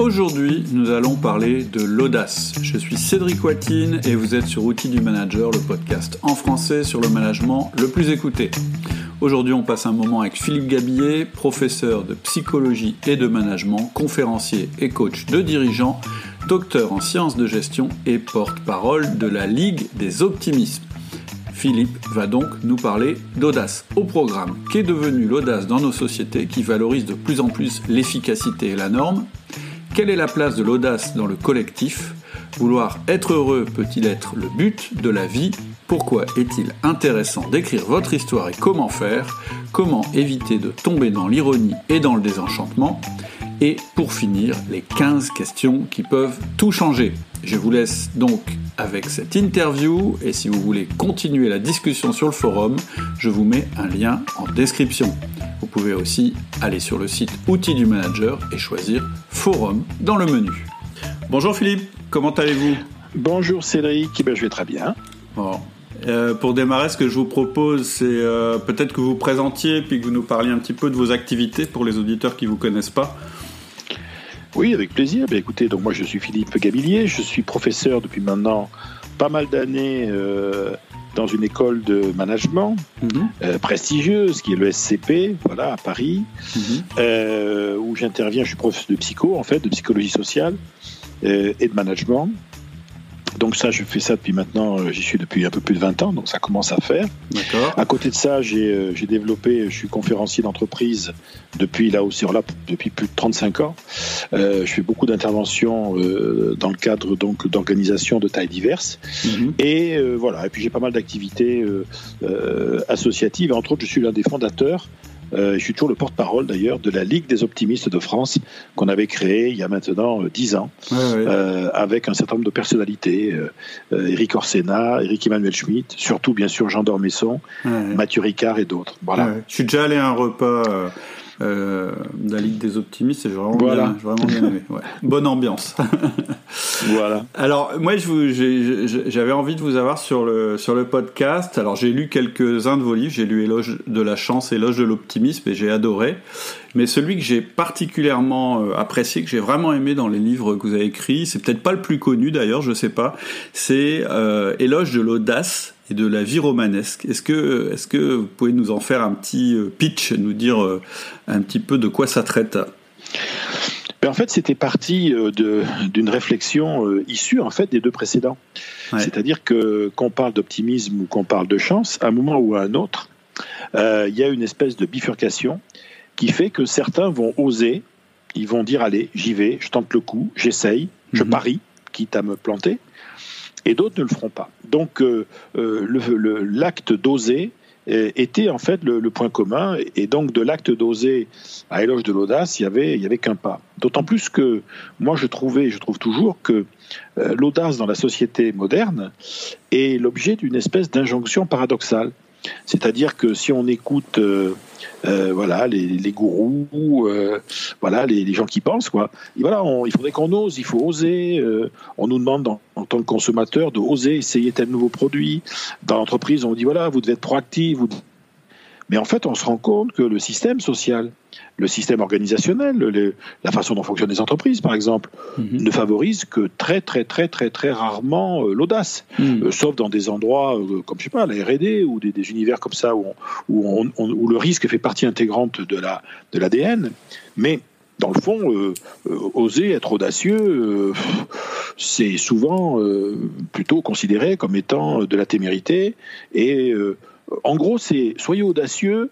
Aujourd'hui, nous allons parler de l'audace. Je suis Cédric Watine et vous êtes sur Outils du Manager, le podcast en français sur le management le plus écouté. Aujourd'hui, on passe un moment avec Philippe Gabillet, professeur de psychologie et de management, conférencier et coach de dirigeants, docteur en sciences de gestion et porte-parole de la Ligue des optimismes. Philippe va donc nous parler d'audace au programme. Qu'est devenu l'audace dans nos sociétés qui valorise de plus en plus l'efficacité et la norme? Quelle est la place de l'audace dans le collectif? Vouloir être heureux peut-il être le but de la vie? Pourquoi est-il intéressant d'écrire votre histoire et comment faire? Comment éviter de tomber dans l'ironie et dans le désenchantement? Et pour finir, les 15 questions qui peuvent tout changer. Je vous laisse donc avec cette interview et si vous voulez continuer la discussion sur le forum, je vous mets un lien en description. Vous pouvez aussi aller sur le site Outils du Manager et choisir Forum dans le menu. Bonjour Philippe, comment allez-vous? Bonjour Cédric, ben, je vais très bien. Euh, pour démarrer, ce que je vous propose, c'est euh, peut-être que vous vous présentiez puis que vous nous parliez un petit peu de vos activités pour les auditeurs qui ne vous connaissent pas. Oui, avec plaisir. Ben, écoutez, donc moi je suis Philippe Gabillier, je suis professeur depuis maintenant pas mal d'années euh, dans une école de management mhm. euh, prestigieuse qui est le SCP, voilà, à Paris, mhm. euh, où j'interviens. Je suis professeur de psycho, en fait, de psychologie sociale et de management. Donc ça, je fais ça depuis maintenant, euh, j'y suis depuis un peu plus de 20 ans, donc ça commence à faire. À côté de ça, euh, j'ai développé, je suis conférencier d'entreprise depuis là aussi, là, depuis plus de 35 ans. Euh, je fais beaucoup d'interventions euh, dans le cadre donc d'organisations de tailles diverses. Mhm. Et euh, voilà, et puis j'ai pas mal d'activités associatives. Entre autres, je suis l'un des fondateurs euh, je suis toujours le porte-parole d'ailleurs de la Ligue des optimistes de France qu'on avait créée il y a maintenant euh, dix ans euh, avec un certain nombre de personnalités, Eric Orsena, Eric Emmanuel Schmitt, surtout bien sûr Jean Dormesson, Mathieu Ricard et d'autres. Voilà. Je suis déjà allé à un repas euh, la Ligue des Optimistes, j'ai vraiment, bien, vraiment bien aimé. Ouais. Bonne ambiance. voilà. Alors, moi, j'avais envie de vous avoir sur le, sur le podcast. Alors, j'ai lu quelques-uns de vos livres. J'ai lu Éloge de la chance, Éloge de l'optimisme, et j'ai adoré. Mais celui que j'ai particulièrement euh, apprécié, que j'ai vraiment aimé dans les livres que vous avez écrits, c'est peut-être pas le plus connu d'ailleurs, je sais pas, c'est euh, Éloge de l'audace et de la vie romanesque. Est-ce que, est-ce que vous pouvez nous en faire un petit euh, pitch, nous dire euh, un petit peu de quoi ça traite? Ben, en fait, c'était parti euh, d'une réflexion issue en fait des deux précédents. C'est-à-dire que qu'on parle d'optimisme ou qu'on parle de chance, à un moment ou à un autre, il y a une espèce de bifurcation qui fait que certains vont oser, ils vont dire allez, j'y vais, je tente le coup, j'essaye, je mhm. parie, quitte à me planter et d'autres ne le feront pas. Donc euh, euh, l'acte d'oser euh, était en fait le, point commun, et donc de l'acte d'oser à éloge de l'audace, il y avait, qu'un pas. D'autant plus que moi je trouvais, je trouve toujours que l'audace dans la société moderne est l'objet d'une espèce d'injonction paradoxale. C'est-à-dire que si on écoute euh, euh, voilà les, gourous, euh, voilà les, gens qui pensent quoi, voilà il faudrait qu'on ose, il faut oser. on nous demande en, tant que consommateur de oser essayer tel nouveau produit. Dans l'entreprise, on dit voilà vous devez être proactif, vous mais en fait, on se rend compte que le système social, le système organisationnel, la façon dont fonctionnent les entreprises, par exemple, mhm. ne favorise que très, très, très, très, très rarement euh, l'audace. Mhm. Euh, sauf dans des endroits euh, comme, je sais pas, la R&D ou des, univers comme ça où, où, où, le risque fait partie intégrante de l'ADN. De Mais dans le fond, oser être audacieux, c'est souvent plutôt considéré comme étant de la témérité et en gros, c'est soyez audacieux,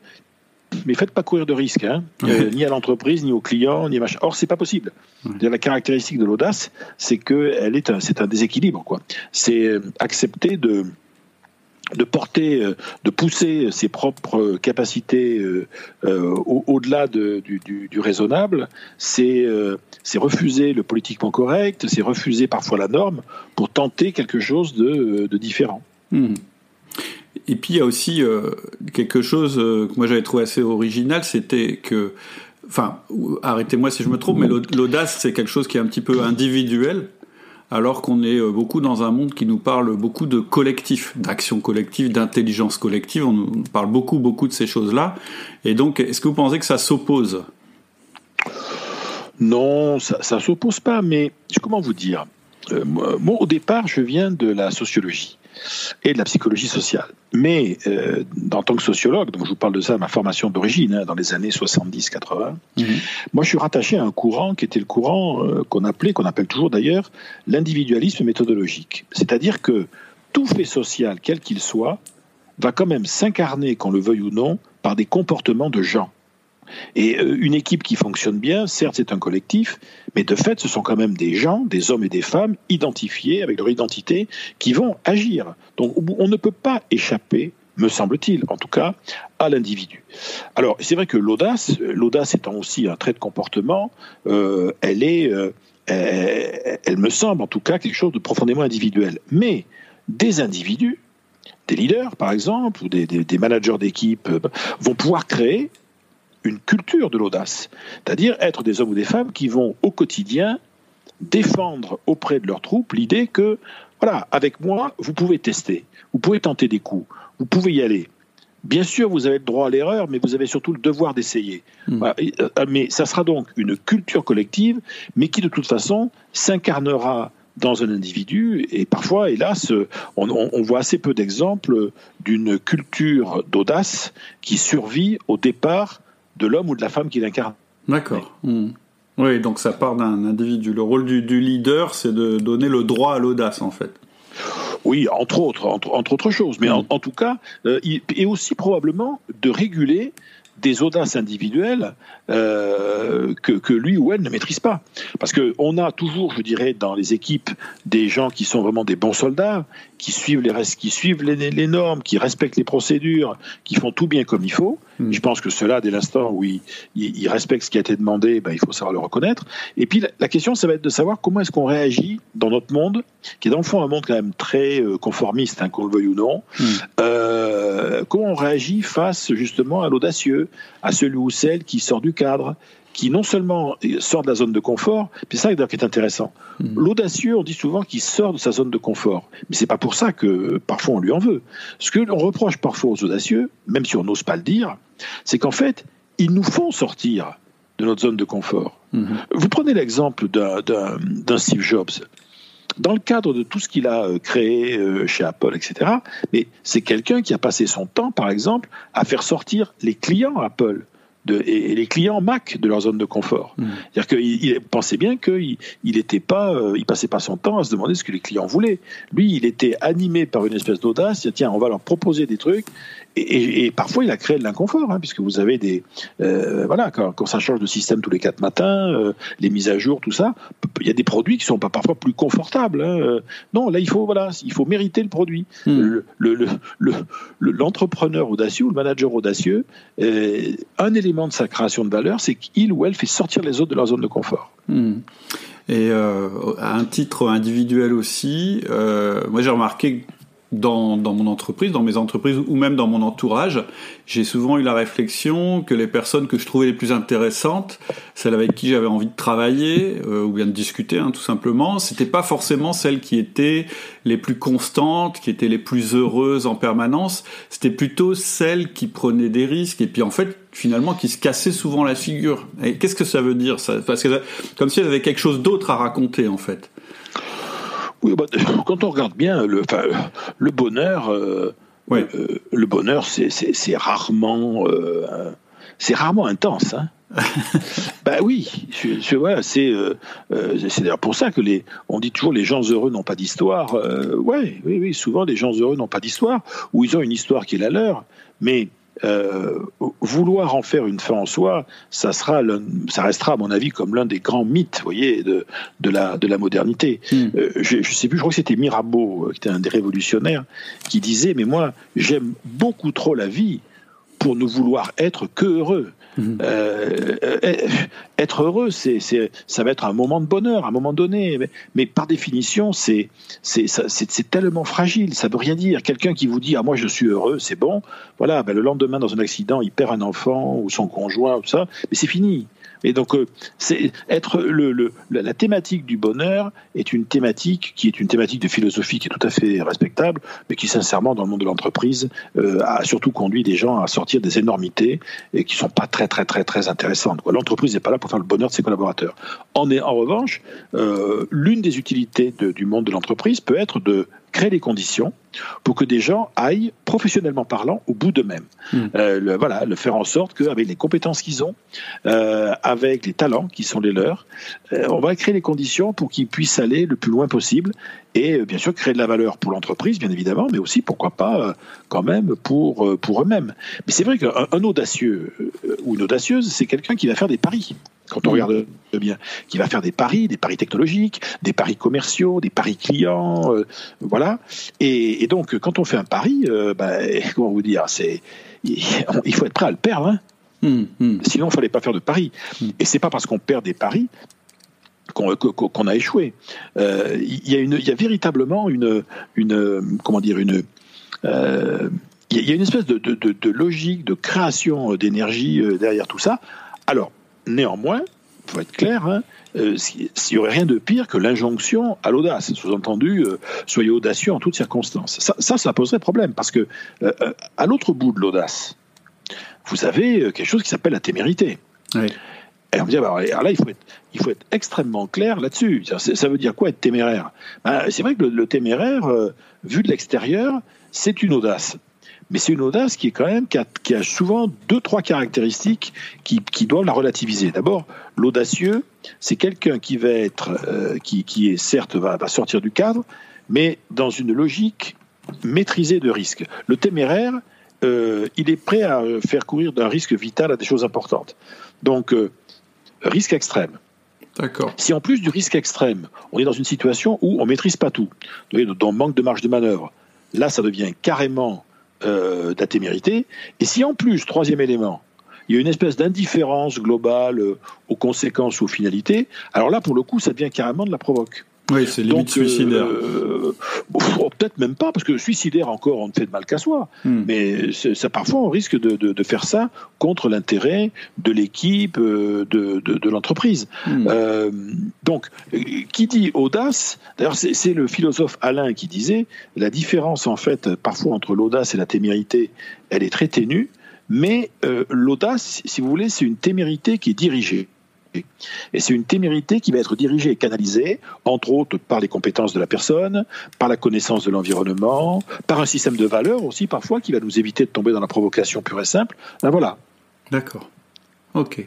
mais faites pas courir de risques, hein. euh, ni à l'entreprise, ni aux clients, ni à machin. Or, c'est pas possible. La caractéristique de l'audace, c'est que elle est un, c'est un déséquilibre, quoi. C'est euh, accepter de de porter, euh, de pousser ses propres capacités au-delà du, raisonnable, c'est refuser le politiquement correct, c'est refuser parfois la norme pour tenter quelque chose de, différent. Hmm. Et puis il y a aussi euh, quelque chose euh, que moi j'avais trouvé assez original, c'était que, enfin, arrêtez-moi si je me trompe, mais l'audace c'est quelque chose qui est un petit peu individuel, alors qu'on est euh, beaucoup dans un monde qui nous parle beaucoup de collectif, d'action collective, d'intelligence collective. On nous parle beaucoup, beaucoup de ces choses-là. Et donc, est-ce que vous pensez que ça s'oppose? Non, ça ne s'oppose pas, mais comment vous dire? Moi, au départ, je viens de la sociologie et de la psychologie sociale. Mais euh, en tant que sociologue, donc je vous parle de ça, ma formation d'origine, hein, dans les années 70-80, mhm. moi je suis rattaché à un courant qui était le courant euh, qu'on appelait, qu'on appelle toujours d'ailleurs, l'individualisme méthodologique. C'est-à-dire que tout fait social, quel qu'il soit, va quand même s'incarner, qu'on le veuille ou non, par des comportements de gens. Et euh, une équipe qui fonctionne bien, certes c'est un collectif, mais de fait ce sont quand même des gens, des hommes et des femmes identifiés avec leur identité qui vont agir. Donc on ne peut pas échapper me semble-t-il, en tout cas, à l'individu. Alors, c'est vrai que l'audace, l'audace étant aussi un trait de comportement, euh, elle est, euh, elle, me semble en tout cas quelque chose de profondément individuel. Mais des individus, des leaders par exemple, ou des, des managers d'équipe, vont pouvoir créer une culture de l'audace, c'est-à-dire être des hommes ou des femmes qui vont au quotidien défendre auprès de leurs troupes l'idée que, voilà, avec moi, vous pouvez tester, vous pouvez tenter des coups, vous pouvez y aller. Bien sûr, vous avez le droit à l'erreur, mais vous avez surtout le devoir d'essayer. Hmm. Euh, mais ça sera donc une culture collective, mais qui de toute façon s'incarnera dans un individu. Et parfois, hélas, on, on voit assez peu d'exemples d'une culture d'audace qui survit au départ de l'homme ou de la femme qui l'incarne. D'accord. Hmm. Oui, donc ça part d'un individu. Le rôle du, leader, c'est de donner le droit à l'audace, en fait. Oui, entre autres, entre, autres choses. Mais hmm. en, tout cas, euh, et aussi probablement de réguler des audaces individuelles euh, que, que, lui ou elle ne maîtrise pas. Parce qu'on a toujours, je dirais, dans les équipes des gens qui sont vraiment des bons soldats, qui suivent les, qui suivent les, normes, qui respectent les procédures, qui font tout bien comme il faut. Hmm. Je pense que cela, dès l'instant où ils, ils, respectent ce qui a été demandé, ben, il faut savoir le reconnaître. Et puis la, question, ça va être de savoir comment est-ce qu'on réagit dans notre monde, qui est dans le fond un monde quand même très euh, conformiste, hein, qu'on le veuille ou non. Hmm. Euh, comment on réagit face justement à l'audacieux, à celui ou celle qui sort du cadre, qui non seulement sort de la zone de confort, c'est ça qui est intéressant. Hmm. L'audacieux, on dit souvent qu'il sort de sa zone de confort, mais c'est pas pour ça que parfois on lui en veut. Ce que l'on reproche parfois aux audacieux, même si on n'ose pas le dire, c'est qu'en fait, ils nous font sortir de notre zone de confort. Hmm. Vous prenez l'exemple d'un Steve Jobs dans le cadre de tout ce qu'il a euh, créé euh, chez Apple, etc. Mais c'est quelqu'un qui a passé son temps, par exemple, à faire sortir les clients Apple et, les clients Mac de leur zone de confort. Hmm. C'est-à-dire qu'il pensait bien qu'il il était pas, euh, il passait pas son temps à se demander ce que les clients voulaient. Lui, il était animé par une espèce d'audace. Tiens, on va leur proposer des trucs. Et, parfois, il a créé de l'inconfort, hein, puisque vous avez des, euh, voilà, quand, ça change de système tous les quatre matins, euh, les mises à jour, tout ça, il y a des produits qui sont pas parfois plus confortables. Hein. Non, là, il faut, voilà, il faut mériter le produit. Hmm. L'entrepreneur le, le, audacieux ou le manager audacieux, un élément de sa création de valeur, c'est qu'il ou elle fait sortir les autres de leur zone de confort. Hmm. Et euh, à un titre individuel aussi, euh, moi j'ai remarqué dans, dans, mon entreprise, dans mes entreprises ou même dans mon entourage, j'ai souvent eu la réflexion que les personnes que je trouvais les plus intéressantes, celles avec qui j'avais envie de travailler euh, ou bien de discuter, hein, tout simplement, c'était pas forcément celles qui étaient les plus constantes, qui étaient les plus heureuses en permanence. C'était plutôt celles qui prenaient des risques et puis en fait finalement qui se cassaient souvent la figure. Et qu'est-ce que ça veut dire ça? Parce que comme si elles avaient quelque chose d'autre à raconter en fait. Oui, bah, quand on regarde bien, le, le bonheur, euh, euh, le bonheur, c'est rarement, euh, c'est rarement intense. Hein. bah oui, c'est d'ailleurs pour ça que les, on dit toujours les gens heureux n'ont pas d'histoire. ouais, oui, oui, souvent les gens heureux n'ont pas d'histoire ou ils ont une histoire qui est la leur, mais euh, vouloir en faire une fin en soi, ça, sera ça restera, à mon avis, comme l'un des grands mythes voyez, de, de, la, de la modernité. Hmm. Euh, je ne sais plus, je crois que c'était Mirabeau, euh, qui était un des révolutionnaires, qui disait Mais moi, j'aime beaucoup trop la vie pour ne vouloir être que heureux. Mhm. Euh, euh, être heureux, c'est, ça va être un moment de bonheur, un moment donné, mais, par définition, c'est, tellement fragile, ça veut rien dire. Quelqu'un qui vous dit ah moi je suis heureux, c'est bon, voilà, ben, le lendemain dans un accident, il perd un enfant ou son conjoint, tout ça, mais c'est fini. Et donc, euh, c'est être le, la thématique du bonheur est une thématique qui est une thématique de philosophie qui est tout à fait respectable, mais qui sincèrement dans le monde de l'entreprise euh, a surtout conduit des gens à sortir des énormités et qui sont pas très très très très intéressantes. L'entreprise n'est pas là pour faire le bonheur de ses collaborateurs. En, en revanche, euh, l'une des utilités du monde de l'entreprise peut être de créer les conditions pour que des gens aillent, professionnellement parlant, au bout d'eux-mêmes. Hmm. Euh, le, voilà, le faire en sorte qu'avec les compétences qu'ils ont, euh, avec les talents qui sont les leurs, euh, on va créer les conditions pour qu'ils puissent aller le plus loin possible et bien sûr créer de la valeur pour l'entreprise, bien évidemment, mais aussi, pourquoi pas, quand même, pour, pour eux-mêmes. Mais c'est vrai qu'un audacieux ou une audacieuse, c'est quelqu'un qui va faire des paris quand on regarde bien, qui va faire des paris, des paris technologiques, des paris commerciaux, des paris clients, euh, voilà. Et, donc, quand on fait un pari, euh, ben, comment vous dire, c'est il faut être prêt à le perdre. Hein. Hum, hum. Sinon, il fallait pas faire de paris. Hum. Et c'est pas parce qu'on perd des paris qu'on a échoué. Euh, il y, a une, il y a véritablement une, une comment dire, une il y a une espèce de, de, de logique de création d'énergie derrière tout ça. Alors, Néanmoins, il faut être clair, hein, euh, s'il n'y aurait rien de pire que l'injonction à l'audace, sous-entendu, euh, soyez audacieux en toutes circonstances. Ça, ça, poserait problème, parce que euh, à l'autre bout de l'audace, vous avez quelque chose qui s'appelle la témérité. Et on me dit, alors là, il faut être, il faut être extrêmement clair là-dessus. Ça veut dire quoi être téméraire? Ben, C'est vrai que le téméraire, vu de l'extérieur, c'est une audace mais c'est une audace qui est quand même qui a, souvent deux trois caractéristiques qui, doivent la relativiser. D'abord, l'audacieux, c'est quelqu'un qui va être euh, qui, qui est certes va, sortir du cadre, mais dans une logique maîtrisée de risque. Le téméraire, euh, il est prêt à faire courir d'un risque vital à des choses importantes. Donc, euh, risque extrême. D'accord. Si en plus du risque extrême, on est dans une situation où on maîtrise pas tout, dans manque de marge de manœuvre, là, ça devient carrément euh, témérité. Et si en plus, troisième élément, il y a une espèce d'indifférence globale euh, aux conséquences, aux finalités, alors là, pour le coup, ça devient carrément de la provoque. Oui, c'est limite suicidaire. Euh, peut-être même pas, parce que suicidaire encore, on ne fait de mal qu'à soi. Hmm. Mais ça, parfois, on risque de, de, faire ça contre l'intérêt de l'équipe, euh, de, de l'entreprise. Hmm. Euh, donc, qui dit audace D'ailleurs, c'est le philosophe Alain qui disait la différence, en fait, parfois entre l'audace et la témérité, elle est très ténue. Mais l'audace, si vous voulez, c'est une témérité qui est dirigée. Et c'est une témérité qui va être dirigée et canalisée, entre autres par les compétences de la personne, par la connaissance de l'environnement, par un système de valeurs aussi parfois qui va nous éviter de tomber dans la provocation pure et simple. Ben voilà. D'accord. Ok.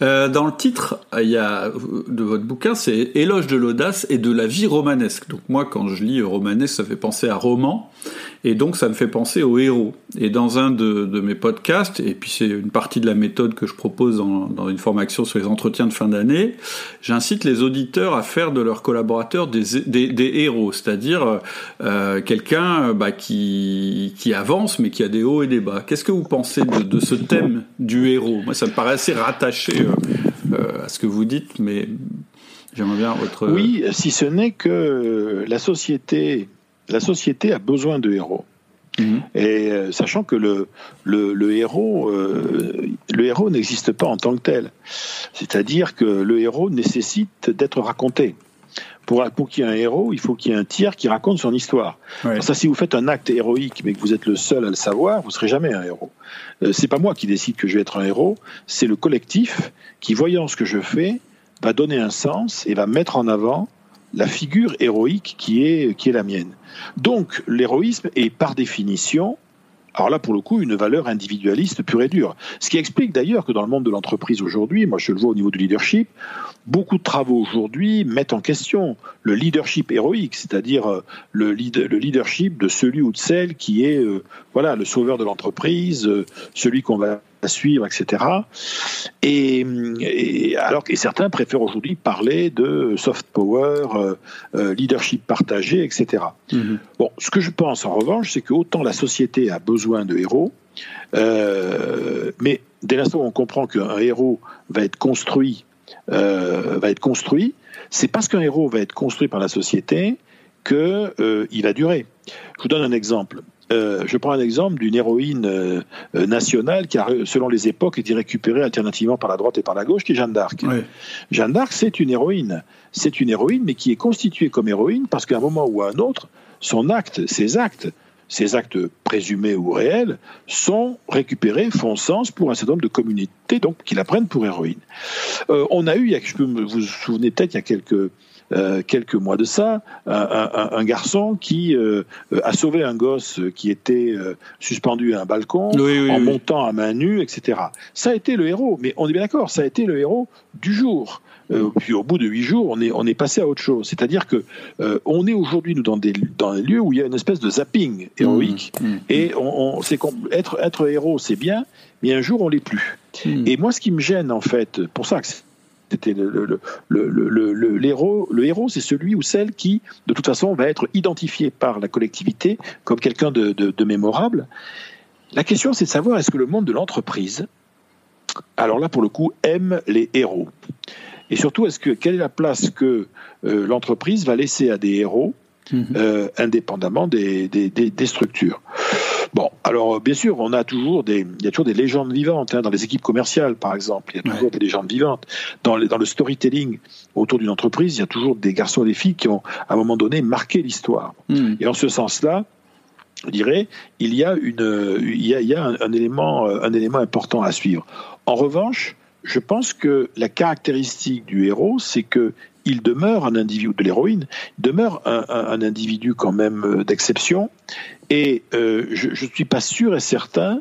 Euh, dans le titre, il y a de votre bouquin, c'est Éloge de l'audace et de la vie romanesque. Donc moi, quand je lis romanesque, ça fait penser à roman. Et donc ça me fait penser aux héros. Et dans un de, mes podcasts, et puis c'est une partie de la méthode que je propose dans, une formation sur les entretiens de fin d'année, j'incite les auditeurs à faire de leurs collaborateurs des, héros, c'est-à-dire euh, quelqu'un bah, qui, avance mais qui a des hauts et des bas. Qu'est-ce que vous pensez de, ce thème du héros? Moi ça me paraît assez rattaché euh, euh, à ce que vous dites, mais j'aimerais bien votre... Oui, si ce n'est que la société la société a besoin de héros. Mhm. Et euh, sachant que le, le, héros, euh, le héros n'existe pas en tant que tel. C'est-à-dire que le héros nécessite d'être raconté. Pour, pour qu'il y ait un héros, il faut qu'il y ait un tiers qui raconte son histoire. Ça, si vous faites un acte héroïque, mais que vous êtes le seul à le savoir, vous serez jamais un héros. Euh, c'est pas moi qui décide que je vais être un héros, c'est le collectif qui, voyant ce que je fais, va donner un sens et va mettre en avant la figure héroïque qui est, qui est la mienne. Donc l'héroïsme est par définition, alors là pour le coup, une valeur individualiste pure et dure. Ce qui explique d'ailleurs que dans le monde de l'entreprise aujourd'hui, moi je le vois au niveau du leadership, beaucoup de travaux aujourd'hui mettent en question le leadership héroïque, c'est-à-dire euh, le, le, leadership de celui ou de celle qui est euh, voilà le sauveur de l'entreprise, euh, celui qu'on va à suivre, etc. Et, alors que certains préfèrent aujourd'hui parler de soft power, euh, euh, leadership partagé, etc. Mm-hmm. Bon, ce que je pense en revanche, c'est que autant la société a besoin de héros, euh, mais dès l'instant où on comprend qu'un héros va être construit, va être construit, c'est parce qu'un héros va être construit par la société qu'il va durer. Je vous donne un exemple. Euh, je prends un exemple d'une héroïne euh, euh, nationale qui a, selon les époques, été récupérée alternativement par la droite et par la gauche, qui est Jeanne d'Arc. Jeanne d'Arc, c'est une héroïne. C'est une héroïne, mais qui est constituée comme héroïne parce qu'à un moment ou à un autre, son acte, ses actes, ces actes présumés ou réels sont récupérés, font sens pour un certain nombre de communautés, donc qui la prennent pour héroïne. on a eu, vous vous souvenez peut-être, il y a quelques euh, quelques mois de ça, un, garçon qui euh, a sauvé un gosse qui était euh, suspendu à un balcon en montant à main nue, etc. Ça a été le héros, mais on est bien d'accord, ça a été le héros du jour. puis au bout de huit jours, on est, on est passé à autre chose. C'est-à-dire que on est aujourd'hui nous dans des dans des lieux où il y a une espèce de zapping héroïque, mmh, mmh, et on, on c'est être être héros c'est bien, mais un jour on l'est plus. Mmh. Et moi, ce qui me gêne en fait, pour ça que c'était le, héros, c'est celui ou celle qui, de toute façon, va être identifié par la collectivité comme quelqu'un de, mémorable. La question, c'est de savoir est-ce que le monde de l'entreprise, alors là, pour le coup, aime les héros? Et surtout, est-ce que quelle est la place que euh, l'entreprise va laisser à des héros, mhm. euh, indépendamment des, des structures Bon, alors bien sûr, on a toujours des, il y a toujours des légendes vivantes hein, dans les équipes commerciales, par exemple. Il y a toujours des légendes vivantes dans, dans le storytelling autour d'une entreprise. Il y a toujours des garçons et des filles qui ont, à un moment donné, marqué l'histoire. Hmm. Et en ce sens-là, je dirais, il y a une, il y a, il y a un, élément, un élément important à suivre. En revanche, je pense que la caractéristique du héros, c'est que il demeure un individu de l'héroïne, demeure un, individu quand même euh, d'exception, et euh, je ne suis pas sûr et certain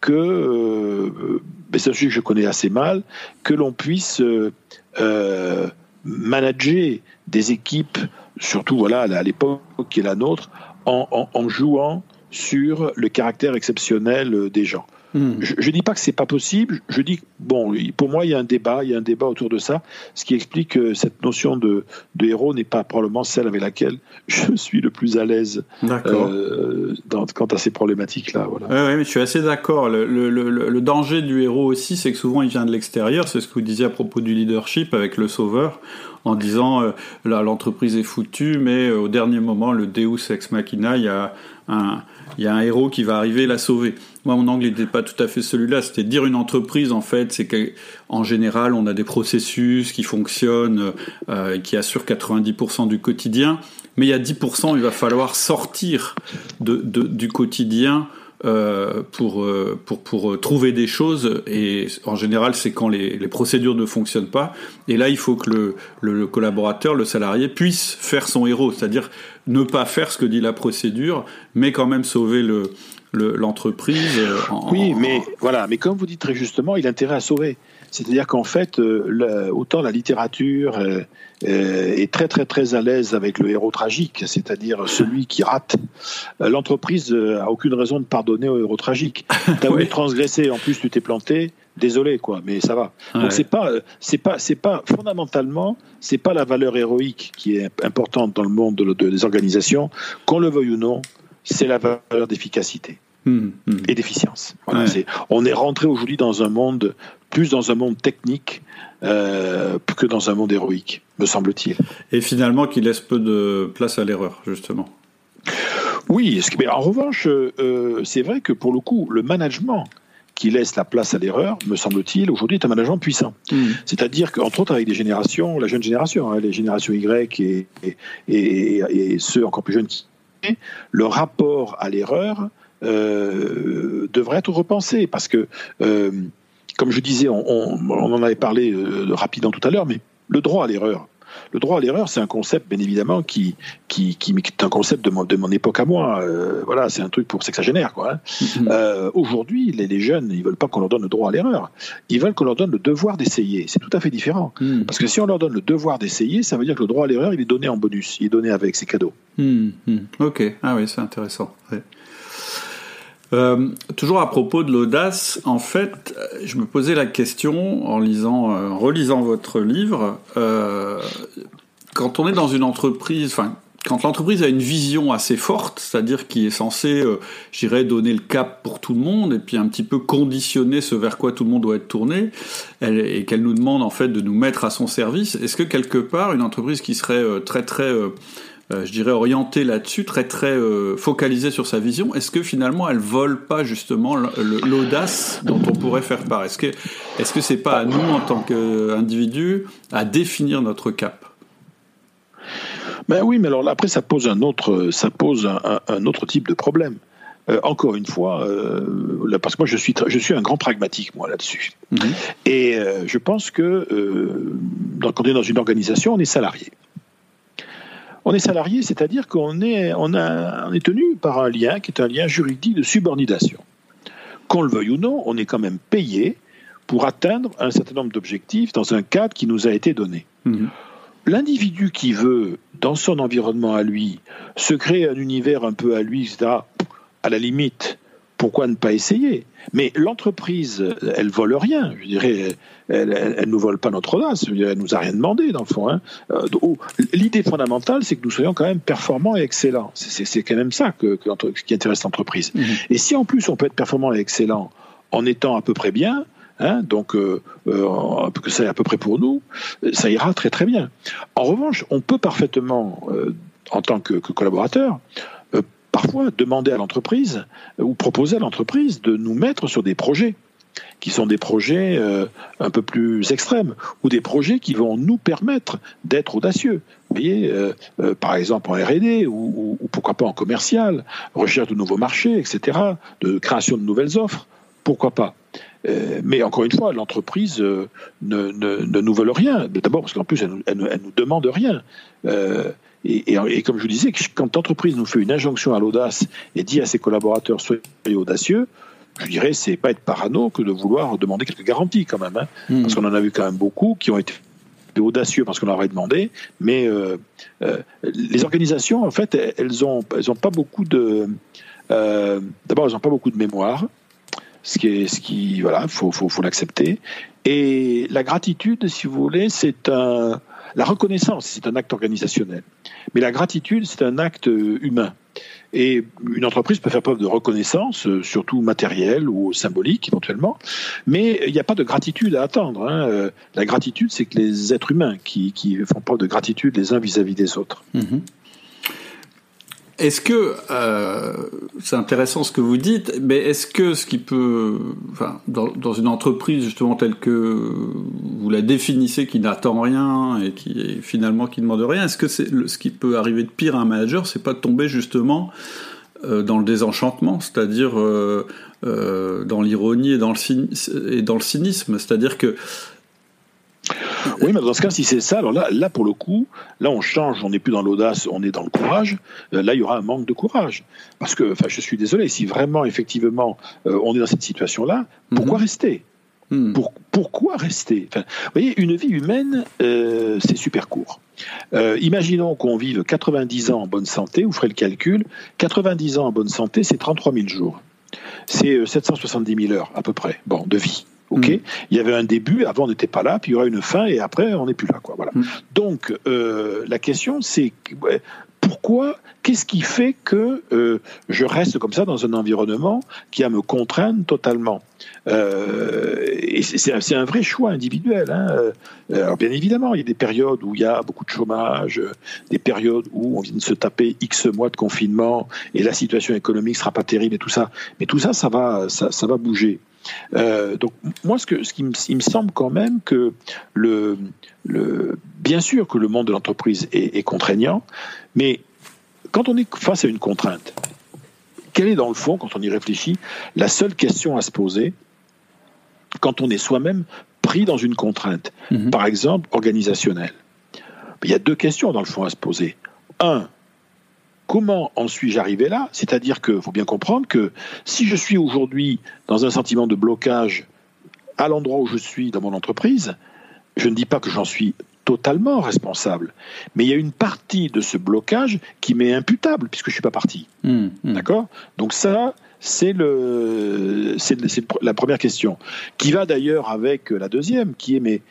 que, euh, c'est un sujet que je connais assez mal, que l'on puisse euh, manager des équipes, surtout voilà à l'époque qui est la nôtre, en jouant sur le caractère exceptionnel des gens. Hmm. Je ne dis pas que c'est pas possible. Je dis bon, pour moi, il y a un débat, il y a un débat autour de ça, ce qui explique que cette notion de, de héros n'est pas probablement celle avec laquelle je suis le plus à l'aise euh, quant à ces problématiques-là. Voilà. Oui, mais je suis assez d'accord. Le, le, le, danger du héros aussi, c'est que souvent il vient de l'extérieur. C'est ce que vous disiez à propos du leadership avec le sauveur en disant euh, l'entreprise est foutue, mais euh, au dernier moment, le Deus ex machina, il y a un, il y a un héros qui va arriver la sauver. Moi, mon angle n'était pas tout à fait celui-là. C'était dire une entreprise, en fait, c'est qu'en général, on a des processus qui fonctionnent, euh, qui assurent 90% du quotidien. Mais il y a 10%, il va falloir sortir de, du quotidien euh, pour, euh, pour, pour euh, trouver des choses. Et en général, c'est quand les, les, procédures ne fonctionnent pas. Et là, il faut que le, le, collaborateur, le salarié, puisse faire son héros, c'est-à-dire ne pas faire ce que dit la procédure, mais quand même sauver le, l'entreprise. oui, mais voilà, mais comme vous dites très justement, il a intérêt à sauver. C'est-à-dire qu'en fait, euh, autant la littérature euh, euh, est très très très à l'aise avec le héros tragique, c'est-à-dire celui qui rate. L'entreprise a aucune raison de pardonner au héros tragique. T'as voulu transgresser, en plus tu t'es planté. Désolé quoi, mais ça va. Donc c'est pas c'est pas c'est pas fondamentalement c'est pas la valeur héroïque qui est importante dans le monde des organisations, qu'on le veuille ou non, c'est la valeur d'efficacité. Hmm, hmm. et d'efficience. on est rentré aujourd'hui dans un monde, plus dans un monde technique euh, que dans un monde héroïque, me semble-t-il. Et finalement, qui laisse peu de place à l'erreur, justement. Oui, mais en revanche, euh, c'est vrai que pour le coup, le management qui laisse la place à l'erreur, me semble-t-il, aujourd'hui est un management puissant. Hmm. C'est-à-dire qu'entre autres avec des générations, la jeune génération, hein, les générations Y et, et, et, ceux encore plus jeunes qui le rapport à l'erreur euh, devrait être repensé parce que, euh, comme je disais, on, en avait parlé euh, rapidement tout à l'heure, mais le droit à l'erreur. Le droit à l'erreur, c'est un concept, bien évidemment, qui, qui, qui, est un concept de mon, de mon époque à moi. voilà, c'est un truc pour sexagénaire, quoi. Hein. Mm-hmm. Aujourd'hui, les, les, jeunes, ils veulent pas qu'on leur donne le droit à l'erreur. Ils veulent qu'on leur donne le devoir d'essayer. C'est tout à fait différent. Mm. Parce que si on leur donne le devoir d'essayer, ça veut dire que le droit à l'erreur, il est donné en bonus. Il est donné avec ses cadeaux. Mm, mm. Ok. Ah oui, c'est intéressant. Euh, toujours à propos de l'audace, en fait, je me posais la question en lisant, euh, en relisant votre livre, euh, quand on est dans une entreprise, enfin, quand l'entreprise a une vision assez forte, c'est-à-dire qui est censée, euh, j'irais, donner le cap pour tout le monde et puis un petit peu conditionner ce vers quoi tout le monde doit être tourné, et qu'elle nous demande en fait de nous mettre à son service, est-ce que quelque part une entreprise qui serait très très euh, je dirais, orientée là-dessus, très très euh, focalisée sur sa vision, est-ce que finalement elle vole pas justement l'audace dont on pourrait faire part? Est-ce que est-ce que c'est pas à nous en tant qu'individus à définir notre cap? Ben oui, mais alors après ça pose un autre ça pose un, autre type de problème. Euh, encore une fois, parce que moi je suis, je suis un grand pragmatique moi là-dessus. Mhm. Et je pense que quand on est dans une organisation, on est salarié. On est salarié, c'est-à-dire qu'on est, on on est tenu par un lien qui est un lien juridique de subordination. Qu'on le veuille ou non, on est quand même payé pour atteindre un certain nombre d'objectifs dans un cadre qui nous a été donné. Mhm. L'individu qui veut, dans son environnement à lui, se créer un univers un peu à lui, à la limite, pourquoi ne pas essayer? Mais l'entreprise, elle vole rien. Je dirais, elle, ne nous vole pas notre audace. Elle nous a rien demandé dans le fond. Hein. Euh, l'idée fondamentale, c'est que nous soyons quand même performants et excellents. C'est quand même ça que, qui intéresse l'entreprise. Mhm. Et si en plus on peut être performant et excellent en étant à peu près bien, Hein, donc euh, euh, que c'est à peu près pour nous, ça ira très très bien. En revanche, on peut parfaitement, en tant que, que collaborateur, parfois demander à l'entreprise euh, ou proposer à l'entreprise de nous mettre sur des projets qui sont des projets euh, un peu plus extrêmes ou des projets qui vont nous permettre d'être audacieux. Vous voyez, euh, par exemple en R&D ou, pourquoi pas en commercial, recherche de nouveaux marchés, etc., de création de nouvelles offres, pourquoi pas. mais encore une fois, l'entreprise ne, nous vole rien. D'abord parce qu'en plus, elle, nous demande rien. Et, comme je vous disais, quand l'entreprise nous fait une injonction à l'audace et dit à ses collaborateurs soyez audacieux, je dirais c'est pas être parano que de vouloir demander quelques garanties quand même, hein. hmm. parce qu'on en a vu quand même beaucoup qui ont été audacieux parce qu'on leur avait demandé, mais euh, euh, les organisations en fait elles ont elles ont pas beaucoup de euh, d'abord elles ont pas beaucoup de mémoire, ce qui est ce qui voilà faut faut, faut l'accepter et la gratitude si vous voulez c'est un la reconnaissance, c'est un acte organisationnel. Mais la gratitude, c'est un acte euh, humain. Et une entreprise peut faire preuve de reconnaissance, euh, surtout matérielle ou symbolique éventuellement, mais il n'y a pas de gratitude à attendre. Hein. Euh, la gratitude, c'est que les êtres humains qui, font preuve de gratitude les uns vis-à-vis des autres. Mm-hmm. Est-ce que euh, c'est intéressant ce que vous dites, mais est-ce que ce qui peut, enfin, dans, une entreprise justement telle que vous la définissez, qui n'attend rien et qui finalement qui demande rien, est-ce que c'est ce qui peut arriver de pire à un manager, c'est pas de tomber justement euh, dans le désenchantement, c'est-à-dire euh, dans l'ironie et dans le et dans le cynisme, c'est-à-dire que oui, mais dans ce cas, si c'est ça, alors là, là, pour le coup, là, on change, on n'est plus dans l'audace, on est dans le courage. Euh, là, il y aura un manque de courage. Parce que, enfin, je suis désolé, si vraiment, effectivement, euh, on est dans cette situation-là, pourquoi mhm. rester? Hmm. pourquoi rester? Vous voyez, une vie humaine, euh, c'est super court. imaginons qu'on vive 90 ans en bonne santé, vous ferez le calcul, 90 ans en bonne santé, c'est 33 000 jours. C'est 770 000 heures, à peu près, bon, de vie. Ok, mm. il y avait un début, avant on n'était pas là, puis il y aura une fin et après on n'est plus là, quoi. Voilà. Mm. Donc euh, la question c'est pourquoi, qu'est-ce qui fait que euh, je reste comme ça dans un environnement qui a me contraindre totalement? Euh, c'est un vrai choix individuel. Hein. Alors bien évidemment, il y a des périodes où il y a beaucoup de chômage, des périodes où on vient de se taper X mois de confinement et la situation économique sera pas terrible et tout ça. Mais tout ça, ça va, ça, va bouger. Euh, donc moi, ce, qui me, il me semble quand même que le, bien sûr que le monde de l'entreprise est, contraignant, mais quand on est face à une contrainte, quelle est dans le fond, quand on y réfléchit, la seule question à se poser quand on est soi-même pris dans une contrainte, mhm. par exemple organisationnelle? Il y a deux questions dans le fond à se poser. Un, Comment en suis-je arrivé là? C'est-à-dire qu'il faut bien comprendre que si je suis aujourd'hui dans un sentiment de blocage à l'endroit où je suis dans mon entreprise, je ne dis pas que j'en suis totalement responsable, mais il y a une partie de ce blocage qui m'est imputable puisque je ne suis pas parti. Mmh, mmh. D'accord? Donc ça, c'est le, c'est la première question, qui va d'ailleurs avec la deuxième, qui est mais